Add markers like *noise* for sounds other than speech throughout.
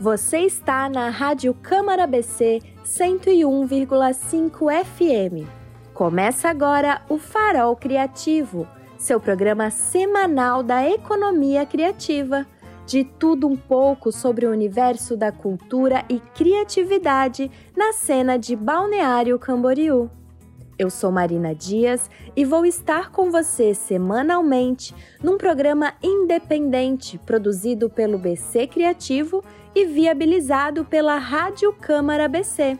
Você está na Rádio Câmara BC 101,5 FM. Começa agora o Farol Criativo, seu programa semanal da economia criativa. De tudo um pouco sobre o universo da cultura e criatividade na cena de Balneário Camboriú. Eu sou Marina Dias e vou estar com você semanalmente num programa independente produzido pelo BC Criativo e viabilizado pela Rádio Câmara BC,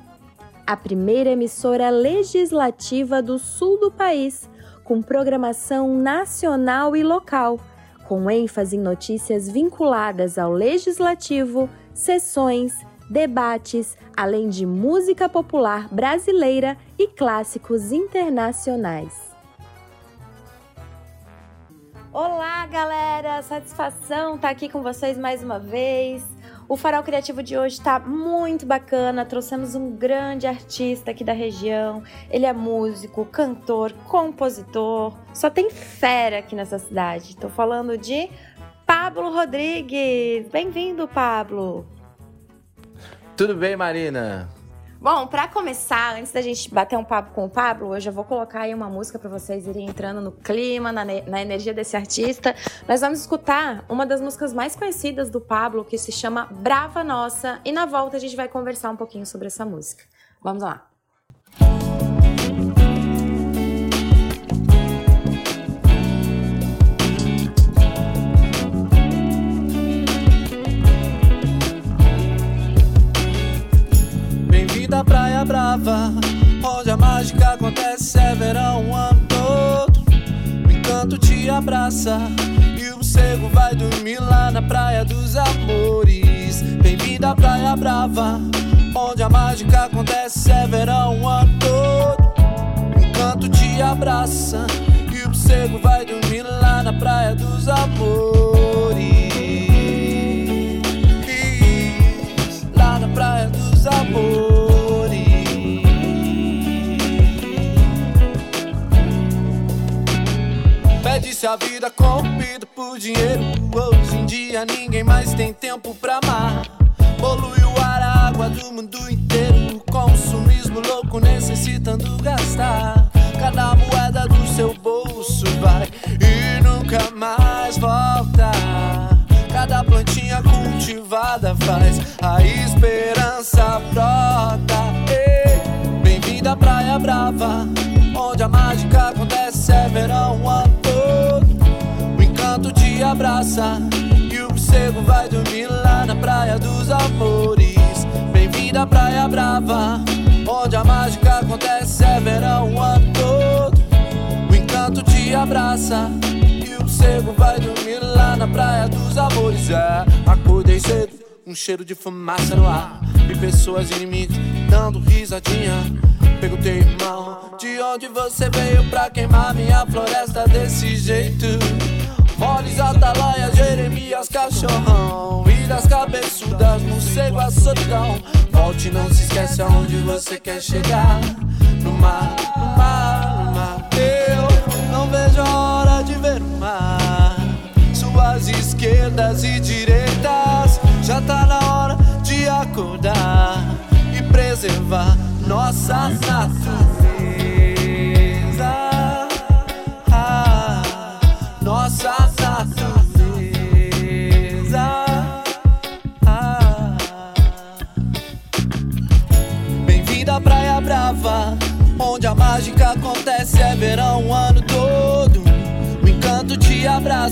a primeira emissora legislativa do sul do país, com programação nacional e local, com ênfase em notícias vinculadas ao legislativo, sessões, debates, além de música popular brasileira e clássicos internacionais. Olá, galera! Satisfação estar aqui com vocês mais uma vez. O Farol Criativo de hoje está muito bacana. Trouxemos um grande artista aqui da região. Ele é músico, cantor, compositor. Só tem fera aqui nessa cidade. Estou falando de Pablo Rodrigues. Bem-vindo, Pablo. Tudo bem, Marina? Bom, para começar, antes da gente bater um papo com o Pablo, hoje eu vou colocar aí uma música para vocês irem entrando no clima, na, na, energia desse artista. Nós vamos escutar uma das músicas mais conhecidas do Pablo, que se chama Brava Nossa, e na volta a gente vai conversar um pouquinho sobre essa música. Vamos lá. Da Praia Brava, onde a mágica acontece é verão o ano todo. O encanto te abraça e o morcego vai dormir lá na Praia dos Amores. Bem-vindo à Praia Brava, onde a mágica acontece é verão o ano todo. O encanto te abraça e o morcego vai dormir lá na Praia dos Amores. Lá na Praia dos Amores. Perde-se a vida corrompida por dinheiro. Hoje em dia ninguém mais tem tempo pra amar. Polui o ar, a água do mundo inteiro. Consumismo louco necessitando gastar. Cada moeda do seu bolso vai e nunca mais volta. Cada plantinha cultivada faz a esperança brota. Bem-vinda à Praia Brava, te abraça e o morcego vai dormir lá na Praia dos Amores. Bem-vinda à Praia Brava, onde a mágica acontece é verão o ano todo. O encanto te abraça e o morcego vai dormir lá na Praia dos Amores. É, acordei cedo, um cheiro de fumaça no ar e pessoas inimigas dando risadinha. Perguntei, irmão, de onde você veio pra queimar minha floresta desse jeito? Moles, atalaia, Jeremias, cachorrão. E das cabeçudas, morcego, a solidão Volte, não se esquece aonde você quer chegar. No mar, no mar, no mar. Eu não vejo a hora de ver o mar. Suas esquerdas e direitas Já tá na hora de acordar E preservar nossa natureza.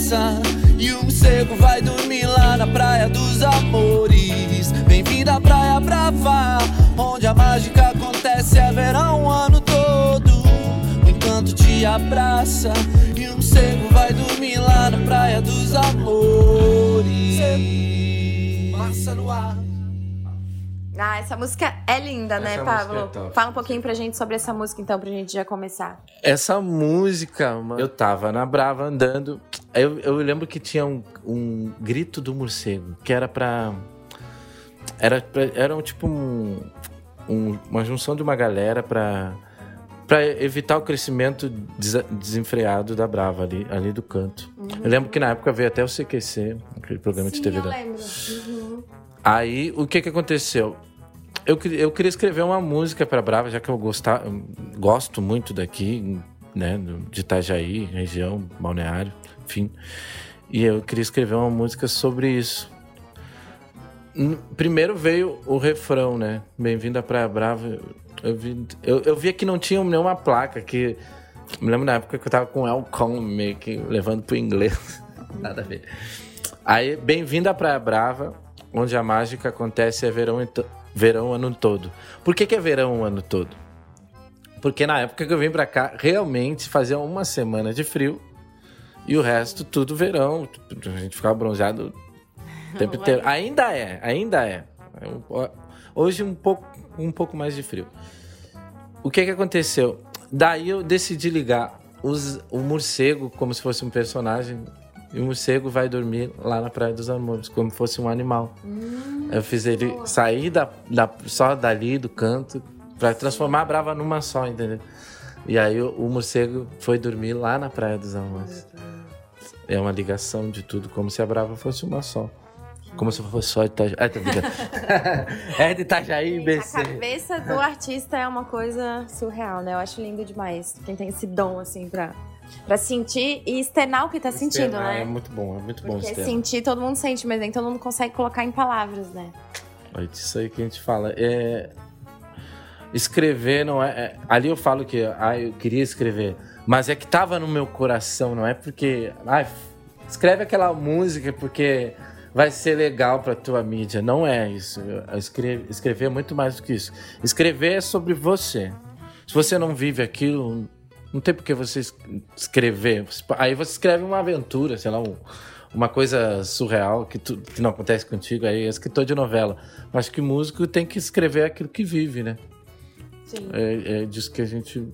Abraça e o morcego vai dormir lá na Praia dos Amores. Bem-vindo à Praia Brava, onde a mágica acontece é verão o ano todo. O encanto te abraça e um cego vai dormir lá na praia dos amores. Massa no ar. Ah, essa música é linda, né, Essa Pablo? é. Fala um pouquinho pra gente sobre essa música, então, pra gente já começar. Essa música, mano, eu tava na Brava andando. Eu, eu lembro que tinha um, um grito do morcego, que era pra. Era, pra, era um, tipo um, um- uma junção de uma galera pra, pra evitar o crescimento desa- desenfreado da Brava ali, ali do canto. Eu lembro que na época veio até o CQC, aquele programa de TV da. lembro. Uhum. Aí, o que que aconteceu? Eu, eu queria escrever uma música para Brava, já que eu, gostar, eu gosto muito daqui, né, de Itajaí, região, balneário, enfim. E eu queria escrever uma música sobre isso. Primeiro veio o refrão, né? Bem-vindo à Praia Brava. Eu vi, eu, eu vi que não tinha nenhuma placa que. Me lembro na época que eu tava com o Elcon meio que levando pro inglês. *laughs* Nada a ver. Aí, bem-vindo à Praia Brava, onde a mágica acontece é verão, verão o ano todo. Por que, que é verão o ano todo? Porque na época que eu vim pra cá, realmente fazia uma semana de frio e o resto tudo verão. A gente ficava bronzeado o *laughs* tempo inteiro. Ainda é, ainda é. Hoje um pouco, um pouco mais de frio. O que que aconteceu? Daí eu decidi ligar os, o morcego como se fosse um personagem. E o morcego vai dormir lá na Praia dos Amores, como se fosse um animal. Hum, eu fiz ele boa. sair da, da, só dali, do canto, para transformar a Brava numa só, entendeu? E aí o, o morcego foi dormir lá na Praia dos Amores. É uma ligação de tudo, como se a Brava fosse uma só. Como se fosse só Itajaí. É, tá é de Itajaí, BC. A cabeça do artista é uma coisa surreal, né? Eu acho lindo demais. Quem tem esse dom, assim, pra, pra sentir e externar o que tá externar, sentindo, né? É muito bom, é muito bom Porque sentir, todo mundo sente, mas nem todo mundo consegue colocar em palavras, né? É isso aí que a gente fala. É... Escrever não é... é... Ali eu falo que ah, eu queria escrever, mas é que tava no meu coração, não é porque... Ah, escreve aquela música porque vai ser legal para tua mídia. Não é isso. Escrever, escrever é muito mais do que isso. Escrever é sobre você. Se você não vive aquilo, não tem por que você escrever. Aí você escreve uma aventura, sei lá, um, uma coisa surreal que, tu, que não acontece contigo. Aí é escritor de novela. Mas que músico tem que escrever aquilo que vive, né? Sim. É, é disso que a gente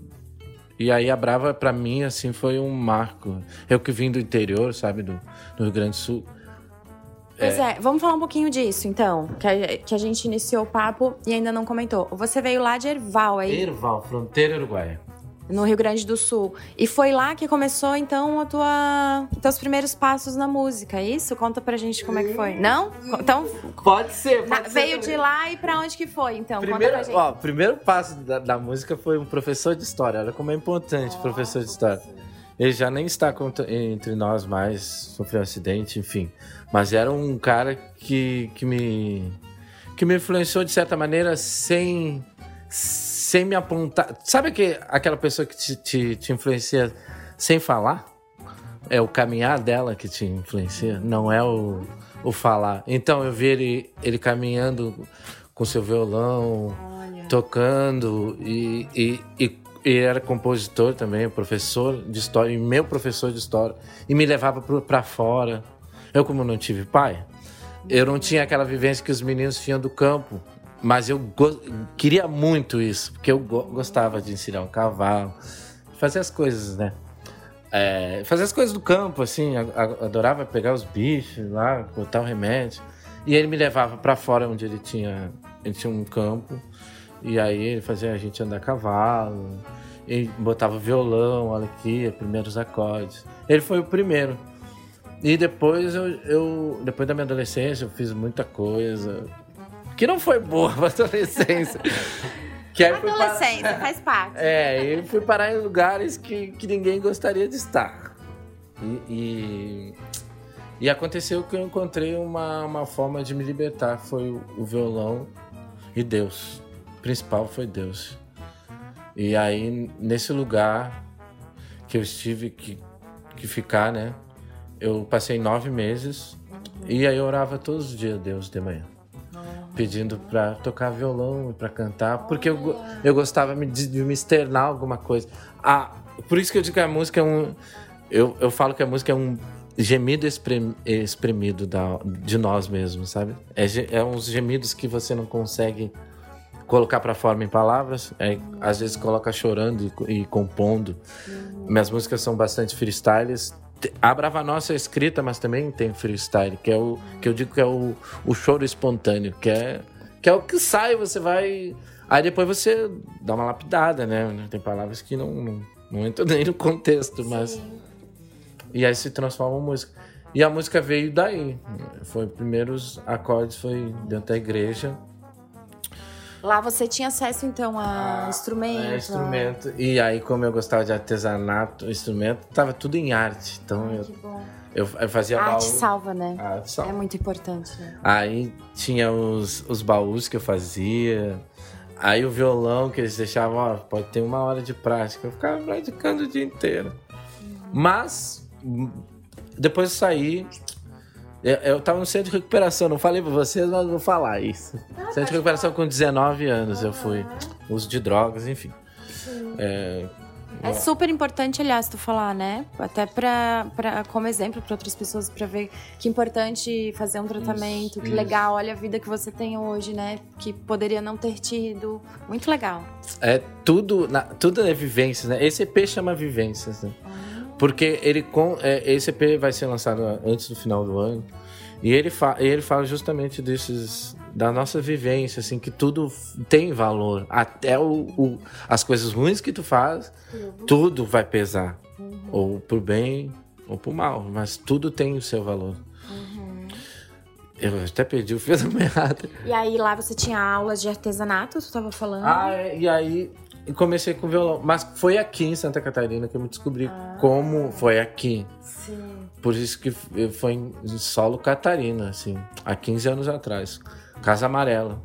e aí a Brava, para mim, assim, foi um marco. Eu que vim do interior, sabe, do, do Rio Grande do Sul. Pois é. é, vamos falar um pouquinho disso, então. Que a, que a gente iniciou o papo e ainda não comentou. Você veio lá de Erval, aí? Erval, fronteira uruguaia. No Rio Grande do Sul. E foi lá que começou, então, a tua, teus primeiros passos na música, é isso? Conta pra gente como é que foi. Não? Então. Pode ser, pode na, ser Veio de lá e pra onde que foi, então? Primeiro. Ó, o primeiro passo da, da, música foi um professor de história. Olha como é importante, oh, professor de história. Ele já nem está entre nós mais, sofreu um acidente, enfim. Mas era um cara que, que me que me influenciou de certa maneira sem sem me apontar. Sabe que aquela pessoa que te, te, te influencia sem falar? É o caminhar dela que te influencia, não é o, o falar. Então eu vi ele, ele caminhando com seu violão, Olha. tocando e, e, e ele era compositor também, professor de história, e meu professor de história, e me levava para fora. Eu, como não tive pai, eu não tinha aquela vivência que os meninos tinham do campo. Mas eu queria muito isso, porque eu go gostava de ensinar um cavalo, fazer as coisas, né? É, fazer as coisas do campo, assim, adorava pegar os bichos lá, botar o remédio. E ele me levava para fora onde ele tinha, ele tinha um campo. E aí ele fazia a gente andar a cavalo, e botava violão, olha aqui, primeiros acordes. Ele foi o primeiro. E depois eu, eu, depois da minha adolescência, eu fiz muita coisa que não foi boa *laughs* pra adolescência. que aí adolescência, faz parte. É, e fui parar em lugares que, que ninguém gostaria de estar. E, e, e, aconteceu que eu encontrei uma, uma forma de me libertar. Foi o, o violão e Deus. O principal foi Deus. E aí, nesse lugar que eu estive que, que ficar, né? eu passei nove meses e aí eu orava todos os dias Deus de manhã. Pedindo para tocar violão e para cantar, porque eu, eu gostava de, de me externar alguma coisa. Ah, por isso que eu digo que a música é um. Eu, eu falo que a música é um gemido exprimido da, de nós mesmos, sabe? É, é uns gemidos que você não consegue colocar para forma em palavras. É, às vezes coloca chorando e, e compondo. Minhas músicas são bastante freestyles a Brava Nossa é escrita, mas também tem freestyle, que é o que eu digo que é o, o choro espontâneo, que é que é o que sai, você vai aí depois você dá uma lapidada, né? Tem palavras que não não, não entram *laughs* nem no contexto, mas Sim. e aí se transforma em música. E a música veio daí. Foi primeiros acordes foi dentro da igreja. Lá você tinha acesso então a instrumento. É, instrumento. E aí, como eu gostava de artesanato, instrumento, tava tudo em arte. Então Ai, eu, que bom. eu, eu fazia A baú. arte salva, né? A arte salva. É muito importante, né? Aí tinha os, os baús que eu fazia. Aí o violão que eles deixavam, ó, pode ter uma hora de prática. Eu ficava praticando o dia inteiro. Mas, hum, depois de sair, eu, eu tava no centro de recuperação. Não falei pra vocês, mas vou falar isso. centro de recuperação com 19 anos eu fui. Uso de drogas, enfim. É, É super importante, aliás, tu falar, né? Até pra, pra, como exemplo para outras pessoas, pra ver que importante fazer um tratamento, que isso. legal, olha a vida que você tem hoje, né? Que poderia não ter tido. Muito legal. É tudo, na- tudo é vivências, né? Esse EP chama Vivências, né? Porque ele com, é, esse EP vai ser lançado antes do final do ano. E ele, fa, e ele fala justamente desses da nossa vivência, assim, que tudo tem valor. Até o, o- as coisas ruins que tu faz, tudo vai pesar. Ou pro bem ou pro mal. Mas tudo tem o seu valor. Eu até perdi o fio da meada. E aí lá você tinha aulas de artesanato, tu tava falando? Ah, é, e aí eu comecei com violão. Mas foi aqui em Santa Catarina que eu me descobri como foi aqui. Sim. Por isso que foi em solo Catarina, assim, há 15 anos atrás. Casa Amarela.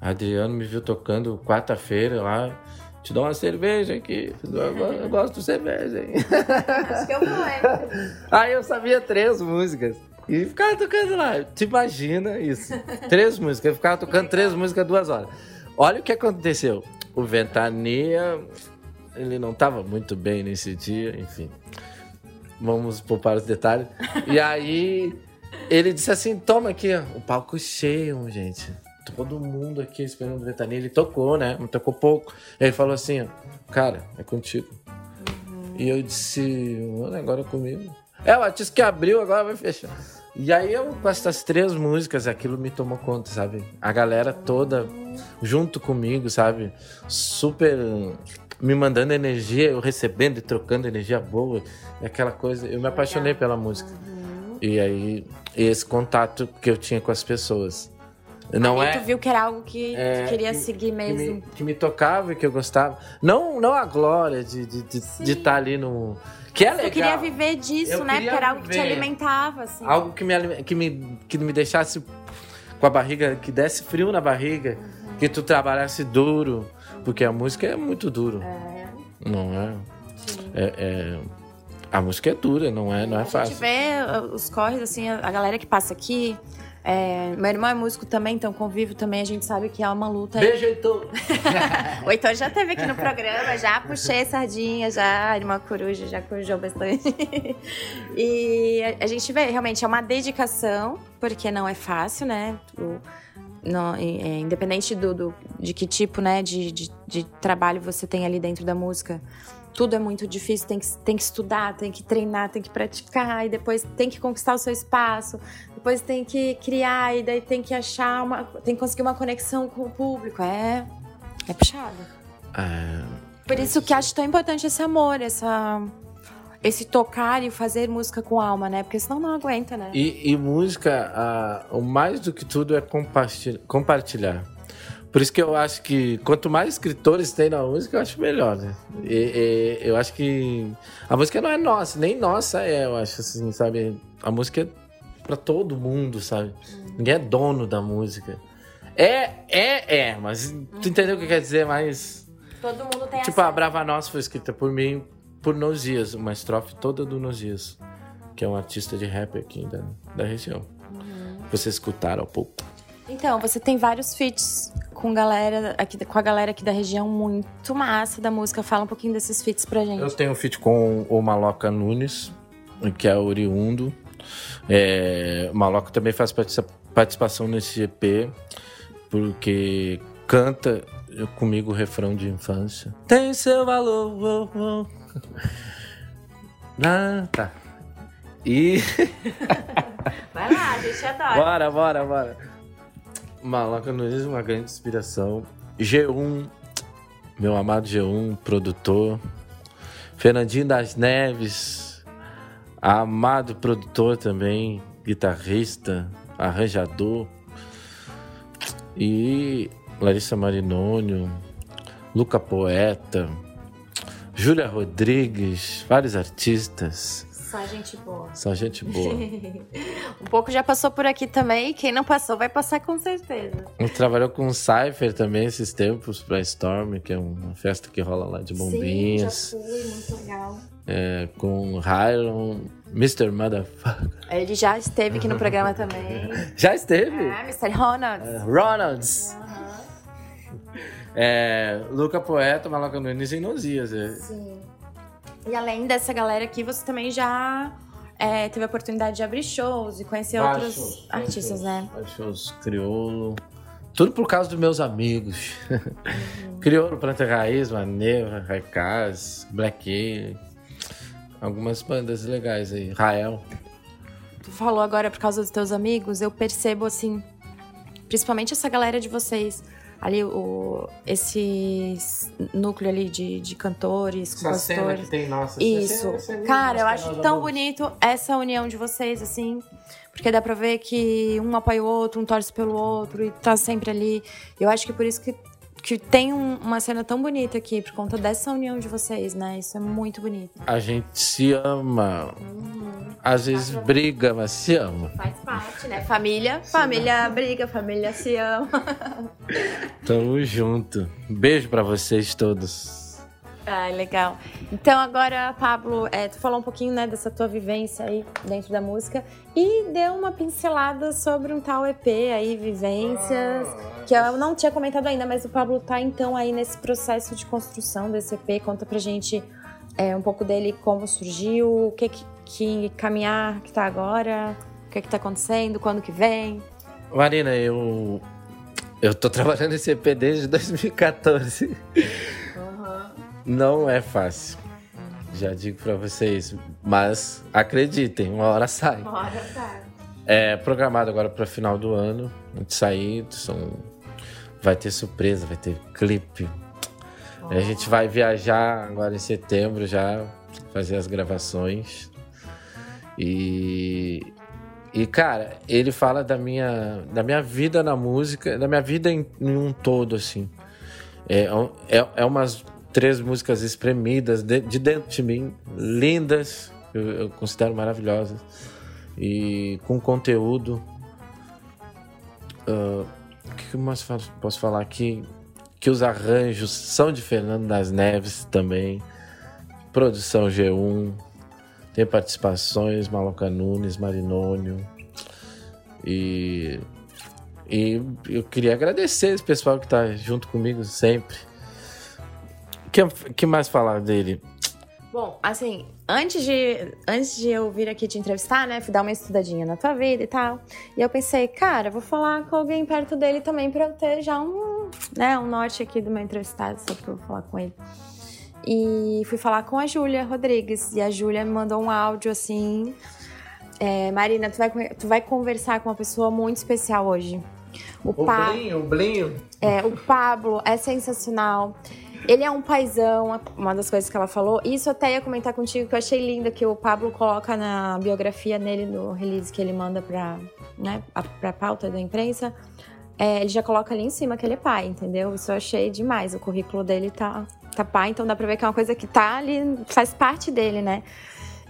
Adriano me viu tocando quarta-feira lá. Te dou uma cerveja aqui. Eu, gosto de cerveja, hein? *laughs* Acho que eu vou, *laughs* Aí eu sabia três músicas. E ficava tocando lá. Te imagina isso. Três músicas. Eu ficava tocando três músicas duas horas. Olha o que aconteceu. O Ventania, ele não estava muito bem nesse dia, enfim. Vamos poupar os detalhes. E aí ele disse assim: toma aqui, o palco cheio, gente. Todo mundo aqui esperando o Ventania. Ele tocou, né? Mas tocou pouco. Ele falou assim: cara, é contigo. E eu disse, mano, agora é comigo. É, o artista que abriu, agora vai fechar. E aí eu, com essas três músicas, aquilo me tomou conta, sabe? A galera toda junto comigo, sabe? Super me mandando energia, eu recebendo e trocando energia boa. E aquela coisa, eu me apaixonei pela música. E aí, esse contato que eu tinha com as pessoas. Não aí é tu viu que era algo que É, queria que- seguir que mesmo. me, que me tocava e que eu gostava. Não, não a glória de estar de, de, de estar ali no. Que é legal. Eu queria viver disso, Eu né? Porque era algo que te alimentava, assim. Algo que me, que, me, que me deixasse com a barriga, que desse frio na barriga, Uhum. que tu trabalhasse duro. Porque a música é muito duro. É, Não é? É- é- A música é dura, não é, não é A gente fácil. vê uh, os corres, assim, a galera que passa aqui. É, meu irmão é músico também, então convivo também. A gente sabe que é uma luta. Beijo, Heitor. *laughs* O Heitor já esteve aqui no programa, já puxei sardinha, já irmã coruja, já corujou bastante. E a, a gente vê, realmente, é uma dedicação, porque não é fácil, né? O- não- é, independente do, do- de que tipo né, de, de, de trabalho você tem ali dentro da música. Tudo é muito difícil, tem que, tem que estudar, tem que treinar, tem que praticar, e depois tem que conquistar o seu espaço, depois tem que criar, e daí tem que achar uma. tem que conseguir uma conexão com o público. É, é puxado. É, Por isso que acho tão importante esse amor, essa, esse tocar e fazer música com alma, né? Porque senão não aguenta, né? E, e música, ah, o mais do que tudo é compartilhar, compartilhar. Por isso que eu acho que quanto mais escritores tem na música, eu acho melhor, né? E- e- eu acho que a música não é nossa, nem nossa é, eu acho assim, sabe? A música é pra todo mundo, sabe? Ninguém é dono da música. É, é, é, mas tu entendeu o que quer dizer? Mas Todo mundo tem Tipo, a Brava Nossa foi escrita por mim, por Nos Dias, uma estrofe toda do Nos Dias, que é um artista de rap aqui da, da região. Vocês escutaram há pouco. Então, você tem vários feats com galera aqui, com a galera aqui da região muito massa da música. Fala um pouquinho desses feats pra gente. Eu tenho um feat com o Maloca Nunes, que é oriundo. É, o Maloca também faz partici- participação nesse EP, porque canta comigo o refrão de infância. Tem seu valor. oh, *laughs* oh. Ah, tá. E. *laughs* Vai lá, a gente adora. Bora, bora, bora. Maloca Nunes, uma grande inspiração. G1, meu amado G1, produtor. Fernandinho das Neves, Amado produtor também, guitarrista, arranjador. E Larissa Marinônio, Luca Poeta, Júlia Rodrigues, vários artistas. Só gente boa. Só gente boa. *laughs* um pouco já passou por aqui também. Quem não passou vai passar com certeza. A gente trabalhou com o Cypher também esses tempos pra Storm, que é uma festa que rola lá de bombinhas. Sim, já fui, muito legal. É, com Hyron, Mr. Motherfucker. Ele já esteve aqui no programa também. *laughs* Já esteve? É, Mr. Ronalds. É, Ronalds. Uhum. É, Luca Poeta, Maloca Nunes e Nosias. É. Sim. E além dessa galera aqui, você também já é, teve a oportunidade de abrir shows e conhecer outros artistas, shows, né? Shows crioulo. Tudo por causa dos meus amigos. Uhum. *laughs* crioulo, Planta Raiz, Maneva, Raikaz, Black. Algumas bandas legais aí. Rael. Tu falou agora por causa dos teus amigos, eu percebo assim, principalmente essa galera de vocês ali o, esse núcleo ali de, de cantores, essa compositores. que tem, nossa, Isso. Você, você Cara, eu acho tão bonito essa união de vocês, assim. Porque dá pra ver que um apoia o outro, um torce pelo outro e tá sempre ali. Eu acho que por isso que que tem um, uma cena tão bonita aqui por conta dessa união de vocês, né? Isso é muito bonito. A gente se ama. Uhum. Às vezes briga, mas se ama. Faz parte, né? Família, família briga, família se ama. Tamo junto. Beijo para vocês todos. Ah, legal. Então agora, Pablo, é, tu falou um pouquinho né, dessa tua vivência aí dentro da música e deu uma pincelada sobre um tal EP aí, Vivências, ah, que eu não tinha comentado ainda, mas o Pablo tá então aí nesse processo de construção desse EP. Conta pra gente é, um pouco dele, como surgiu, o que, que, que caminhar que tá agora, o que que tá acontecendo, quando que vem. Marina, eu eu tô trabalhando nesse EP desde 2014. Não é fácil. Já digo para vocês, mas acreditem, uma hora sai. Uma hora sai. É programado agora para final do ano. Gente sair, são... vai ter surpresa, vai ter clipe. Oh. A gente vai viajar agora em setembro já, fazer as gravações. E e cara, ele fala da minha da minha vida na música, da minha vida em, em um todo assim. É, é, é umas três músicas espremidas de, de dentro de mim, lindas, eu, eu, considero maravilhosas, e com conteúdo. Uh, o que, que mais posso falar aqui? Que os arranjos são de Fernando das Neves também, produção G1, tem participações, Maloca Nunes, Marinônio, e, e eu queria agradecer esse pessoal que está junto comigo sempre que, que mais falar dele? Bom, assim, antes de, antes de eu vir aqui te entrevistar, né, fui dar uma estudadinha na tua vida e tal. E eu pensei, cara, vou falar com alguém perto dele também para eu ter já um, né, um norte aqui do meu entrevistado, só pra eu falar com ele. E fui falar com a Júlia Rodrigues. E a Júlia me mandou um áudio assim. É, Marina, tu vai, tu vai conversar com uma pessoa muito especial hoje. O, o pa... Blinho, o Blinho. É, o Pablo é sensacional. Ele é um paizão, uma das coisas que ela falou. Isso até ia comentar contigo, que eu achei lindo, que o Pablo coloca na biografia nele, no release que ele manda pra, né, pra pauta da imprensa. É, ele já coloca ali em cima que ele é pai, entendeu? Isso eu achei demais. O currículo dele tá, tá pai, então dá pra ver que é uma coisa que tá ali, faz parte dele, né?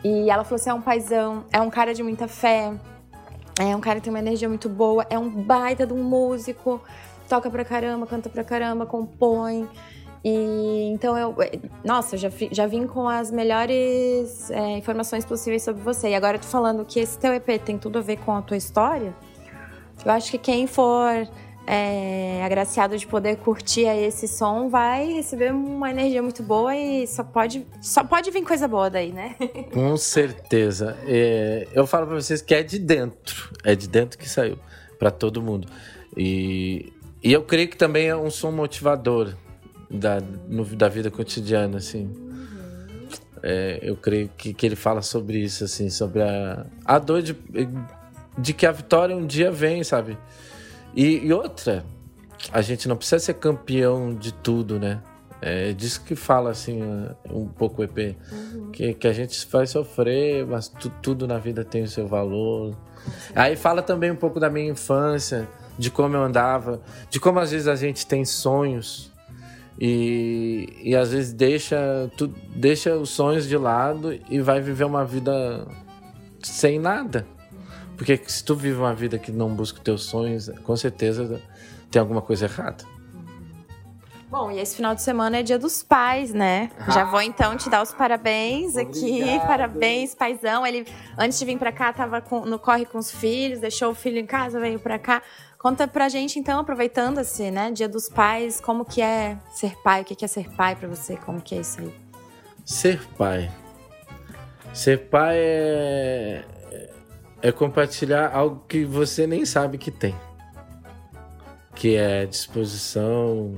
E ela falou assim: é um paizão, é um cara de muita fé, é um cara que tem uma energia muito boa, é um baita de um músico, toca pra caramba, canta pra caramba, compõe. E então eu, nossa, já, já vim com as melhores é, informações possíveis sobre você. E agora eu tô falando que esse teu EP tem tudo a ver com a tua história. Eu acho que quem for é, agraciado de poder curtir esse som vai receber uma energia muito boa e só pode, só pode vir coisa boa daí, né? *laughs* Com certeza. É, eu falo para vocês que é de dentro, é de dentro que saiu para todo mundo. E, e eu creio que também é um som motivador da, no, da vida cotidiana, assim. É, eu creio que, que ele fala sobre isso, assim, sobre a, a dor de, de que a vitória um dia vem, sabe? E, e outra, a gente não precisa ser campeão de tudo, né? É disso que fala, assim, um pouco o EP. Uhum. Que, que a gente vai sofrer, mas tu, tudo na vida tem o seu valor. Aí fala também um pouco da minha infância, de como eu andava, de como às vezes a gente tem sonhos e, e às vezes deixa, tu, deixa os sonhos de lado e vai viver uma vida sem nada. Porque se tu vive uma vida que não busca os teus sonhos, com certeza tem alguma coisa errada. Bom, e esse final de semana é dia dos pais, né? Ah. Já vou então te dar os parabéns Obrigado. aqui. Parabéns, paizão. Ele, antes de vir para cá, tava com, no corre com os filhos, deixou o filho em casa, veio para cá. Conta pra gente, então, aproveitando esse, né, Dia dos Pais, como que é ser pai? O que é ser pai para você? Como que é isso aí? Ser pai. Ser pai é, é compartilhar algo que você nem sabe que tem. Que é disposição,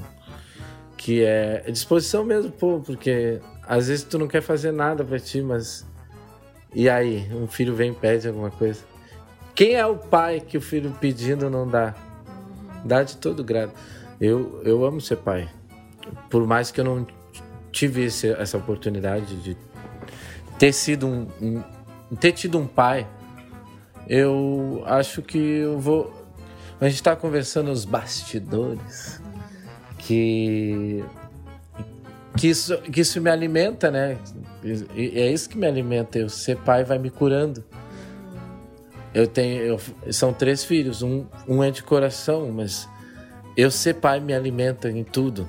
que é disposição mesmo, pô, porque às vezes tu não quer fazer nada para ti, mas e aí, um filho vem e pede alguma coisa. Quem é o pai que o filho pedindo não dá? Dá de todo grado. Eu, eu amo ser pai. Por mais que eu não tive esse, essa oportunidade de ter sido um, um, ter tido um pai, eu acho que eu vou. A gente está conversando nos bastidores que que isso, que isso me alimenta, né? E é isso que me alimenta. Eu ser pai vai me curando. Eu tenho, eu, são três filhos, um, um é de coração, mas eu ser pai me alimenta em tudo.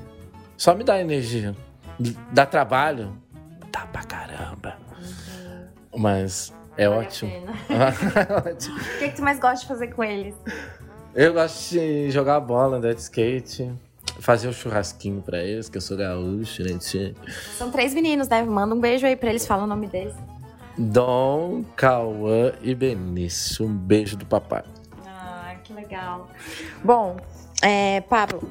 Só me dá energia, dá trabalho, dá pra caramba. Mas é vale ótimo. é ótimo. *laughs* *laughs* O que, que tu mais gosta de fazer com eles? Eu gosto de jogar bola, andar de skate fazer um churrasquinho pra eles, que eu sou gaúcho, né? São três meninos, né? Manda um beijo aí pra eles, fala o nome deles. Dom, Cauã e Benício. Um beijo do papai. Ah, que legal. Bom, é, Pablo.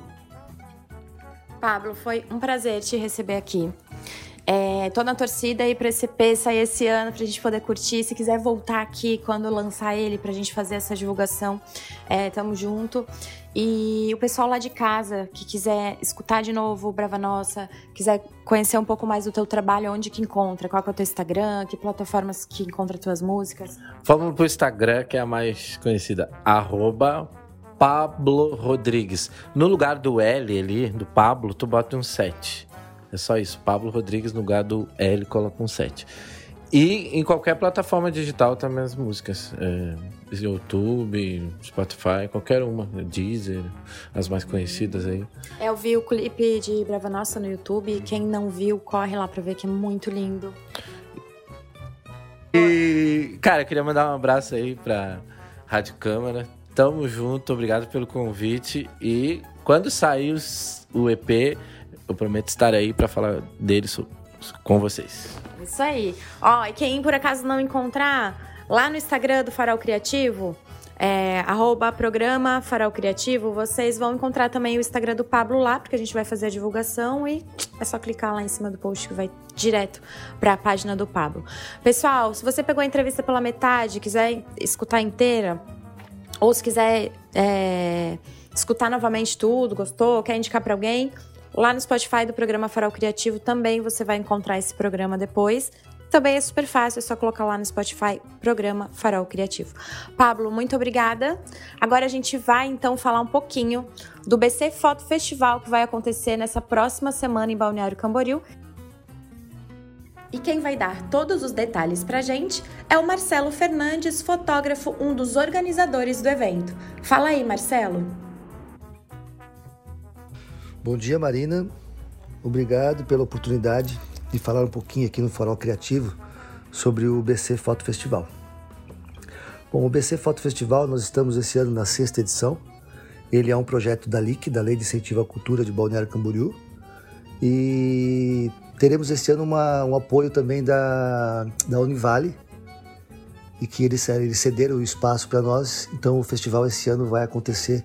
Pablo, foi um prazer te receber aqui. É, tô na torcida aí pra esse EP sair esse ano, pra gente poder curtir. Se quiser voltar aqui quando lançar ele, pra gente fazer essa divulgação, é, tamo junto. E o pessoal lá de casa que quiser escutar de novo o Brava Nossa, quiser conhecer um pouco mais do teu trabalho, onde que encontra? Qual que é o teu Instagram? Que plataformas que encontra tuas músicas? Vamos pro Instagram, que é a mais conhecida. Arroba Pablo Rodrigues. No lugar do L ali, do Pablo, tu bota um 7. É só isso. Pablo Rodrigues no lugar do L coloca um 7. E em qualquer plataforma digital também as músicas. É, YouTube, Spotify, qualquer uma. Deezer, as mais conhecidas aí. É, eu vi o clipe de Brava Nossa no YouTube. Quem não viu, corre lá pra ver que é muito lindo. E, cara, eu queria mandar um abraço aí pra Rádio Câmara. Tamo junto, obrigado pelo convite. E quando sair o EP, eu prometo estar aí para falar dele com vocês. Isso aí. Ó, e quem por acaso não encontrar, lá no Instagram do Farol Criativo, é, arroba programa Farol Criativo, vocês vão encontrar também o Instagram do Pablo lá, porque a gente vai fazer a divulgação e é só clicar lá em cima do post que vai direto para a página do Pablo. Pessoal, se você pegou a entrevista pela metade, quiser escutar inteira, ou se quiser é, escutar novamente tudo, gostou, quer indicar para alguém, Lá no Spotify do programa Farol Criativo também você vai encontrar esse programa depois. Também é super fácil, é só colocar lá no Spotify Programa Farol Criativo. Pablo, muito obrigada. Agora a gente vai então falar um pouquinho do BC Foto Festival que vai acontecer nessa próxima semana em Balneário Camboriú. E quem vai dar todos os detalhes pra gente é o Marcelo Fernandes, fotógrafo, um dos organizadores do evento. Fala aí, Marcelo. Bom dia, Marina. Obrigado pela oportunidade de falar um pouquinho aqui no Farol Criativo sobre o BC Foto Festival. Bom, o BC Foto Festival, nós estamos esse ano na sexta edição. Ele é um projeto da LIC, da Lei de Incentivo à Cultura de Balneário Camboriú. E teremos esse ano uma, um apoio também da, da Univale, e que eles, eles cederam o espaço para nós. Então o festival esse ano vai acontecer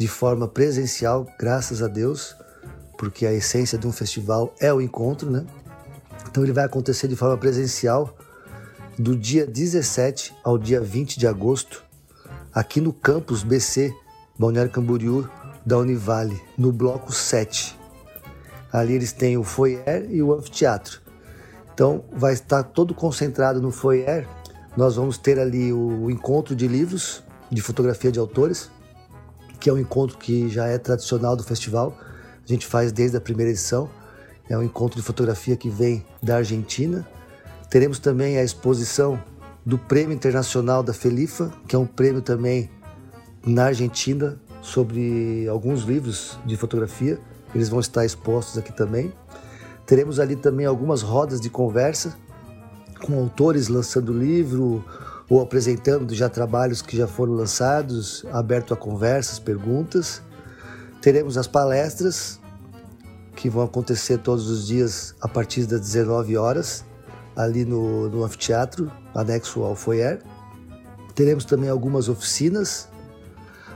de forma presencial, graças a Deus, porque a essência de um festival é o encontro, né? Então ele vai acontecer de forma presencial do dia 17 ao dia 20 de agosto, aqui no campus BC Balneário Camboriú da Univale, no bloco 7. Ali eles têm o foyer e o anfiteatro. Então vai estar todo concentrado no foyer. Nós vamos ter ali o encontro de livros de fotografia de autores, que é um encontro que já é tradicional do festival. A gente faz desde a primeira edição. É um encontro de fotografia que vem da Argentina. Teremos também a exposição do Prêmio Internacional da Felifa, que é um prêmio também na Argentina sobre alguns livros de fotografia. Eles vão estar expostos aqui também. Teremos ali também algumas rodas de conversa com autores lançando livro ou apresentando já trabalhos que já foram lançados, aberto a conversas, perguntas. Teremos as palestras que vão acontecer todos os dias a partir das 19 horas ali no, no anfiteatro, anexo ao foyer. Teremos também algumas oficinas,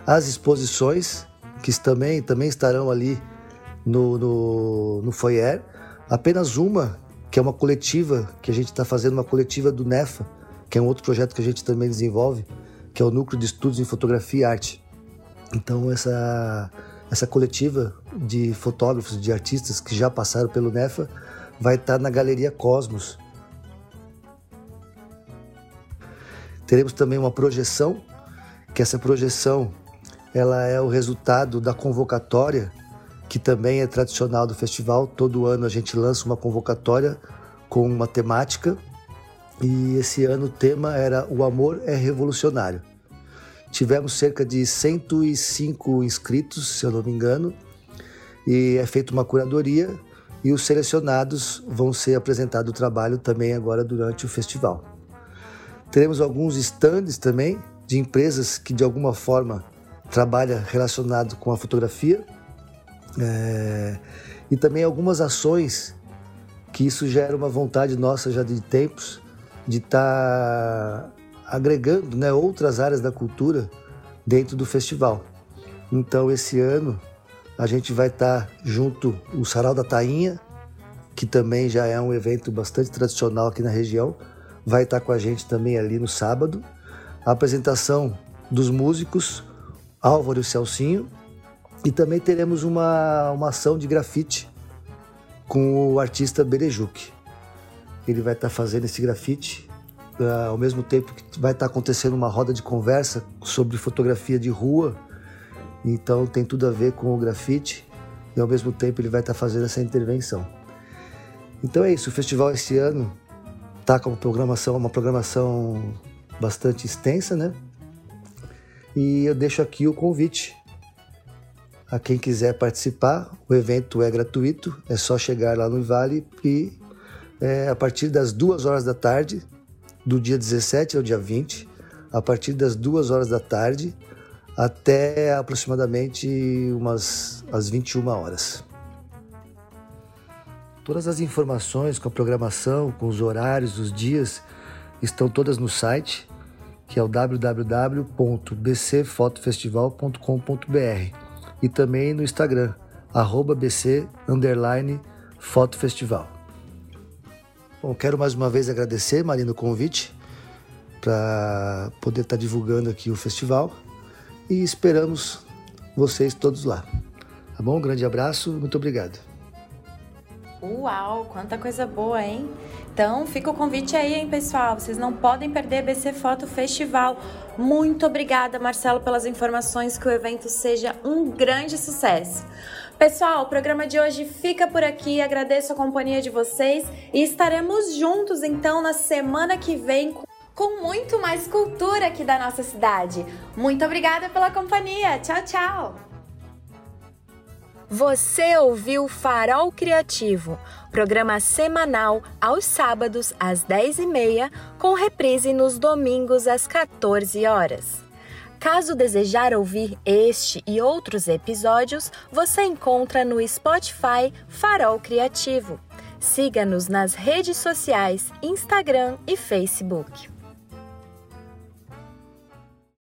as exposições que também, também estarão ali no, no, no foyer. Apenas uma, que é uma coletiva, que a gente está fazendo uma coletiva do NEFA, que é um outro projeto que a gente também desenvolve, que é o Núcleo de Estudos em Fotografia e Arte. Então, essa, essa coletiva de fotógrafos, de artistas que já passaram pelo NEFA, vai estar na Galeria Cosmos. Teremos também uma projeção, que essa projeção ela é o resultado da convocatória, que também é tradicional do festival. Todo ano a gente lança uma convocatória com uma temática e esse ano o tema era O Amor é Revolucionário. Tivemos cerca de 105 inscritos, se eu não me engano, e é feita uma curadoria e os selecionados vão ser apresentado o trabalho também agora durante o festival. Teremos alguns estandes também de empresas que de alguma forma trabalha relacionado com a fotografia é, e também algumas ações que isso gera uma vontade nossa já de tempos de estar tá agregando né, outras áreas da cultura dentro do festival. Então esse ano a gente vai estar tá junto o Sarau da Tainha, que também já é um evento bastante tradicional aqui na região, vai estar tá com a gente também ali no sábado. A apresentação dos músicos Álvaro e Celcinho. E também teremos uma, uma ação de grafite com o artista Berejuk. Ele vai estar tá fazendo esse grafite uh, ao mesmo tempo que vai estar tá acontecendo uma roda de conversa sobre fotografia de rua. Então tem tudo a ver com o grafite e ao mesmo tempo ele vai estar tá fazendo essa intervenção. Então é isso, o festival esse ano está com uma programação, uma programação bastante extensa, né? E eu deixo aqui o convite a quem quiser participar. O evento é gratuito, é só chegar lá no Vale e é, a partir das duas horas da tarde, do dia 17 ao dia 20, a partir das duas horas da tarde até aproximadamente umas as 21 horas. Todas as informações com a programação, com os horários, os dias, estão todas no site que é o www.bcfotofestival.com.br e também no Instagram, arroba bc fotofestival. Bom, quero mais uma vez agradecer, Marina, o convite para poder estar tá divulgando aqui o festival e esperamos vocês todos lá. Tá bom? Um grande abraço, muito obrigado. Uau, quanta coisa boa, hein? Então, fica o convite aí, hein, pessoal? Vocês não podem perder BC Foto Festival. Muito obrigada, Marcelo, pelas informações. Que o evento seja um grande sucesso. Pessoal, o programa de hoje fica por aqui. Agradeço a companhia de vocês e estaremos juntos então na semana que vem com muito mais cultura aqui da nossa cidade. Muito obrigada pela companhia. Tchau, tchau. Você ouviu Farol Criativo, programa semanal aos sábados às 10h30, com reprise nos domingos às 14 horas. Caso desejar ouvir este e outros episódios, você encontra no Spotify Farol Criativo. Siga-nos nas redes sociais, Instagram e Facebook.